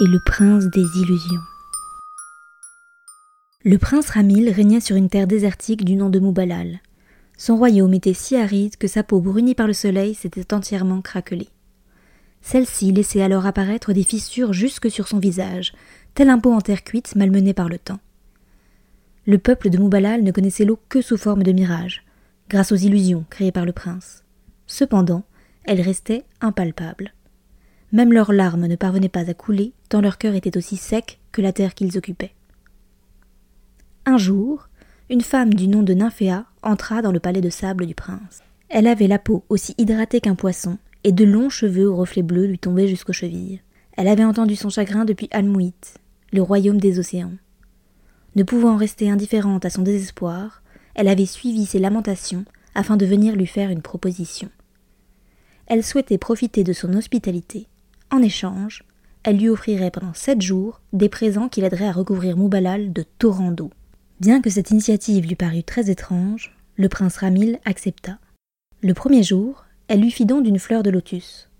et le prince des illusions. Le prince Ramil régnait sur une terre désertique du nom de Moubalal. Son royaume était si aride que sa peau brunie par le soleil s'était entièrement craquelée. Celle-ci laissait alors apparaître des fissures jusque sur son visage, tel un pot en terre cuite malmené par le temps. Le peuple de Moubalal ne connaissait l'eau que sous forme de mirage, grâce aux illusions créées par le prince. Cependant, elle restait impalpable. Même leurs larmes ne parvenaient pas à couler, tant leur cœur était aussi sec que la terre qu'ils occupaient. Un jour, une femme du nom de Nymphéa entra dans le palais de sable du prince. Elle avait la peau aussi hydratée qu'un poisson, et de longs cheveux aux reflets bleus lui tombaient jusqu'aux chevilles. Elle avait entendu son chagrin depuis Almouit, le royaume des océans. Ne pouvant rester indifférente à son désespoir, elle avait suivi ses lamentations afin de venir lui faire une proposition. Elle souhaitait profiter de son hospitalité en échange, elle lui offrirait pendant sept jours des présents qui l'aideraient à recouvrir Moubalal de torrents d'eau. Bien que cette initiative lui parût très étrange, le prince Ramil accepta. Le premier jour, elle lui fit don d'une fleur de lotus.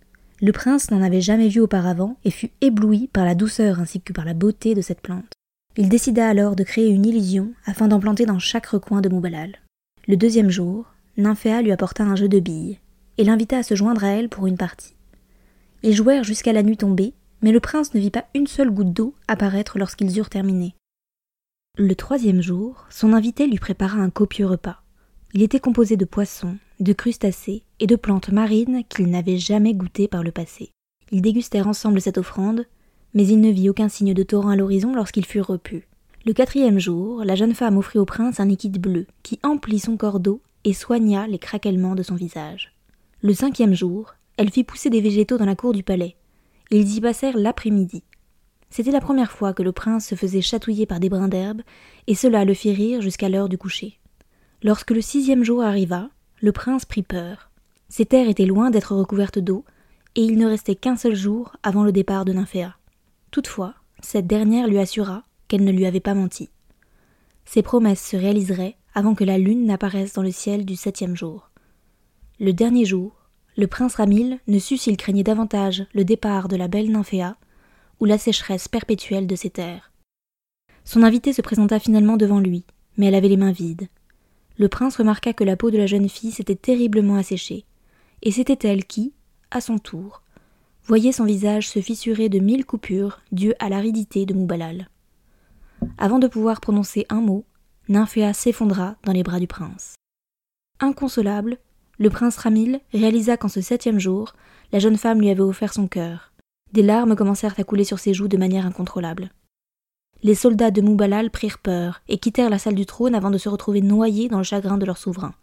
Le prince n'en avait jamais vu auparavant et fut ébloui par la douceur ainsi que par la beauté de cette plante. Il décida alors de créer une illusion afin d'en planter dans chaque recoin de Moubalal. Le deuxième jour, Nymphéa lui apporta un jeu de billes et l'invita à se joindre à elle pour une partie. Ils jouèrent jusqu'à la nuit tombée, mais le prince ne vit pas une seule goutte d'eau apparaître lorsqu'ils eurent terminé. Le troisième jour, son invité lui prépara un copieux repas. Il était composé de poissons, de crustacés et de plantes marines qu'il n'avait jamais goûtées par le passé. Ils dégustèrent ensemble cette offrande, mais il ne vit aucun signe de torrent à l'horizon lorsqu'ils furent repus. Le quatrième jour, la jeune femme offrit au prince un liquide bleu qui emplit son corps d'eau et soigna les craquellements de son visage. Le cinquième jour, elle fit pousser des végétaux dans la cour du palais. Ils y passèrent l'après-midi. C'était la première fois que le prince se faisait chatouiller par des brins d'herbe, et cela le fit rire jusqu'à l'heure du coucher. Lorsque le sixième jour arriva, le prince prit peur. Ses terres étaient loin d'être recouvertes d'eau, et il ne restait qu'un seul jour avant le départ de Nymphéa. Toutefois, cette dernière lui assura qu'elle ne lui avait pas menti. Ses promesses se réaliseraient avant que la lune n'apparaisse dans le ciel du septième jour. Le dernier jour, le prince Ramil ne sut s'il craignait davantage le départ de la belle Nymphéa ou la sécheresse perpétuelle de ses terres. Son invitée se présenta finalement devant lui, mais elle avait les mains vides. Le prince remarqua que la peau de la jeune fille s'était terriblement asséchée, et c'était elle qui, à son tour, voyait son visage se fissurer de mille coupures dues à l'aridité de Moubalal. Avant de pouvoir prononcer un mot, Nymphéa s'effondra dans les bras du prince. Inconsolable, le prince Ramil réalisa qu'en ce septième jour, la jeune femme lui avait offert son cœur. Des larmes commencèrent à couler sur ses joues de manière incontrôlable. Les soldats de Moubalal prirent peur et quittèrent la salle du trône avant de se retrouver noyés dans le chagrin de leur souverain.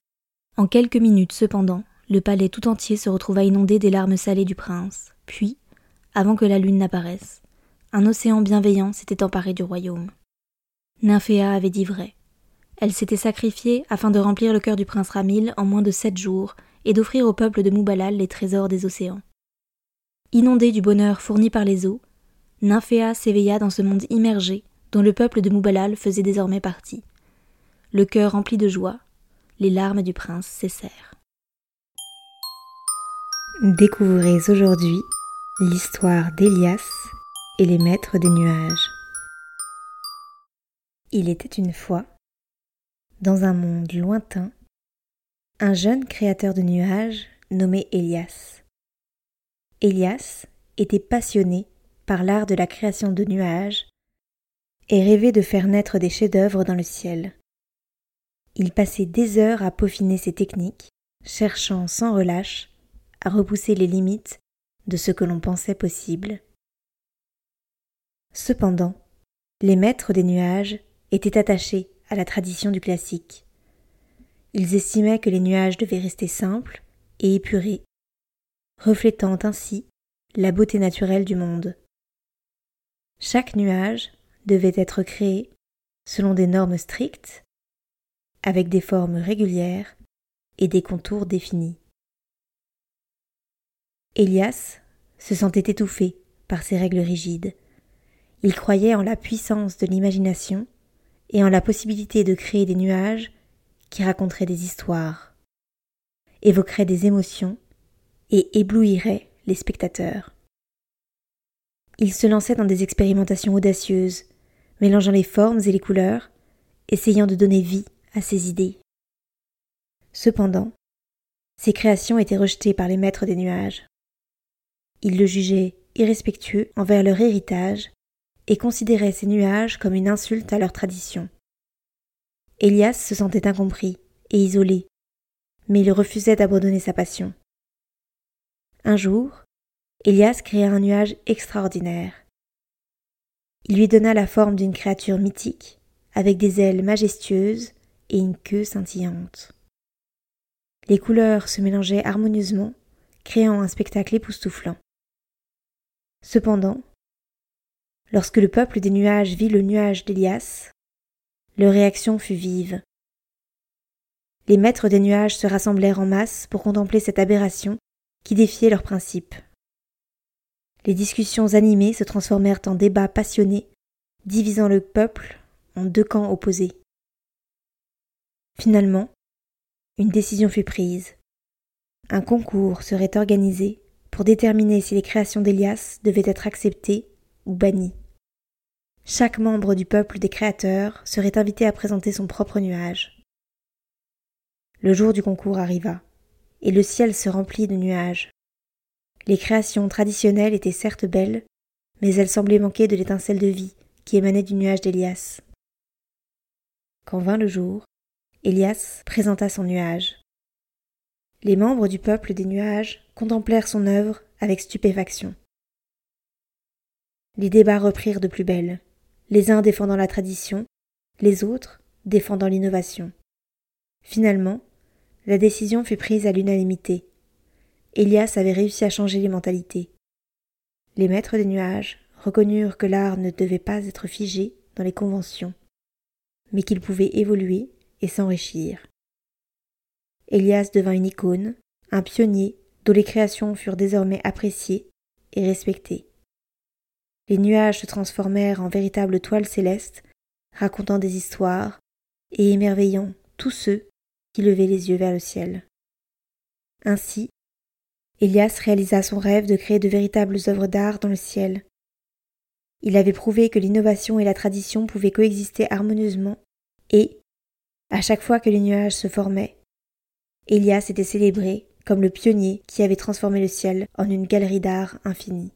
En quelques minutes cependant, le palais tout entier se retrouva inondé des larmes salées du prince. Puis, avant que la lune n'apparaisse, un océan bienveillant s'était emparé du royaume. Nymphéa avait dit vrai. Elle s'était sacrifiée afin de remplir le cœur du prince Ramil en moins de sept jours et d'offrir au peuple de Moubalal les trésors des océans. Inondée du bonheur fourni par les eaux, Nymphéa s'éveilla dans ce monde immergé dont le peuple de Moubalal faisait désormais partie. Le cœur rempli de joie, les larmes du prince cessèrent. Découvrez aujourd'hui l'histoire d'Élias et les maîtres des nuages. Il était une fois dans un monde lointain, un jeune créateur de nuages nommé Elias. Elias était passionné par l'art de la création de nuages et rêvait de faire naître des chefs-d'œuvre dans le ciel. Il passait des heures à peaufiner ses techniques, cherchant sans relâche à repousser les limites de ce que l'on pensait possible. Cependant, les maîtres des nuages étaient attachés à la tradition du classique. Ils estimaient que les nuages devaient rester simples et épurés, reflétant ainsi la beauté naturelle du monde. Chaque nuage devait être créé selon des normes strictes, avec des formes régulières et des contours définis. Elias se sentait étouffé par ces règles rigides. Il croyait en la puissance de l'imagination et en la possibilité de créer des nuages qui raconteraient des histoires, évoqueraient des émotions et éblouiraient les spectateurs. Il se lançait dans des expérimentations audacieuses, mélangeant les formes et les couleurs, essayant de donner vie à ses idées. Cependant, ses créations étaient rejetées par les maîtres des nuages. Ils le jugeaient irrespectueux envers leur héritage et considéraient ces nuages comme une insulte à leur tradition. Elias se sentait incompris et isolé, mais il refusait d'abandonner sa passion. Un jour, Elias créa un nuage extraordinaire. Il lui donna la forme d'une créature mythique, avec des ailes majestueuses et une queue scintillante. Les couleurs se mélangeaient harmonieusement, créant un spectacle époustouflant. Cependant, lorsque le peuple des nuages vit le nuage d'Elias, leur réaction fut vive. Les maîtres des nuages se rassemblèrent en masse pour contempler cette aberration qui défiait leurs principes. Les discussions animées se transformèrent en débats passionnés, divisant le peuple en deux camps opposés. Finalement, une décision fut prise. Un concours serait organisé pour déterminer si les créations d'Elias devaient être acceptées ou bannies. Chaque membre du peuple des créateurs serait invité à présenter son propre nuage. Le jour du concours arriva, et le ciel se remplit de nuages. Les créations traditionnelles étaient certes belles, mais elles semblaient manquer de l'étincelle de vie qui émanait du nuage d'Elias. Quand vint le jour, Elias présenta son nuage. Les membres du peuple des nuages contemplèrent son œuvre avec stupéfaction. Les débats reprirent de plus belle, les uns défendant la tradition, les autres défendant l'innovation. Finalement, la décision fut prise à l'unanimité. Elias avait réussi à changer les mentalités. Les maîtres des nuages reconnurent que l'art ne devait pas être figé dans les conventions, mais qu'il pouvait évoluer et s'enrichir. Elias devint une icône, un pionnier dont les créations furent désormais appréciées et respectées. Les nuages se transformèrent en véritables toiles célestes, racontant des histoires et émerveillant tous ceux qui levaient les yeux vers le ciel. Ainsi, Elias réalisa son rêve de créer de véritables œuvres d'art dans le ciel. Il avait prouvé que l'innovation et la tradition pouvaient coexister harmonieusement et, à chaque fois que les nuages se formaient, Elias était célébré comme le pionnier qui avait transformé le ciel en une galerie d'art infinie.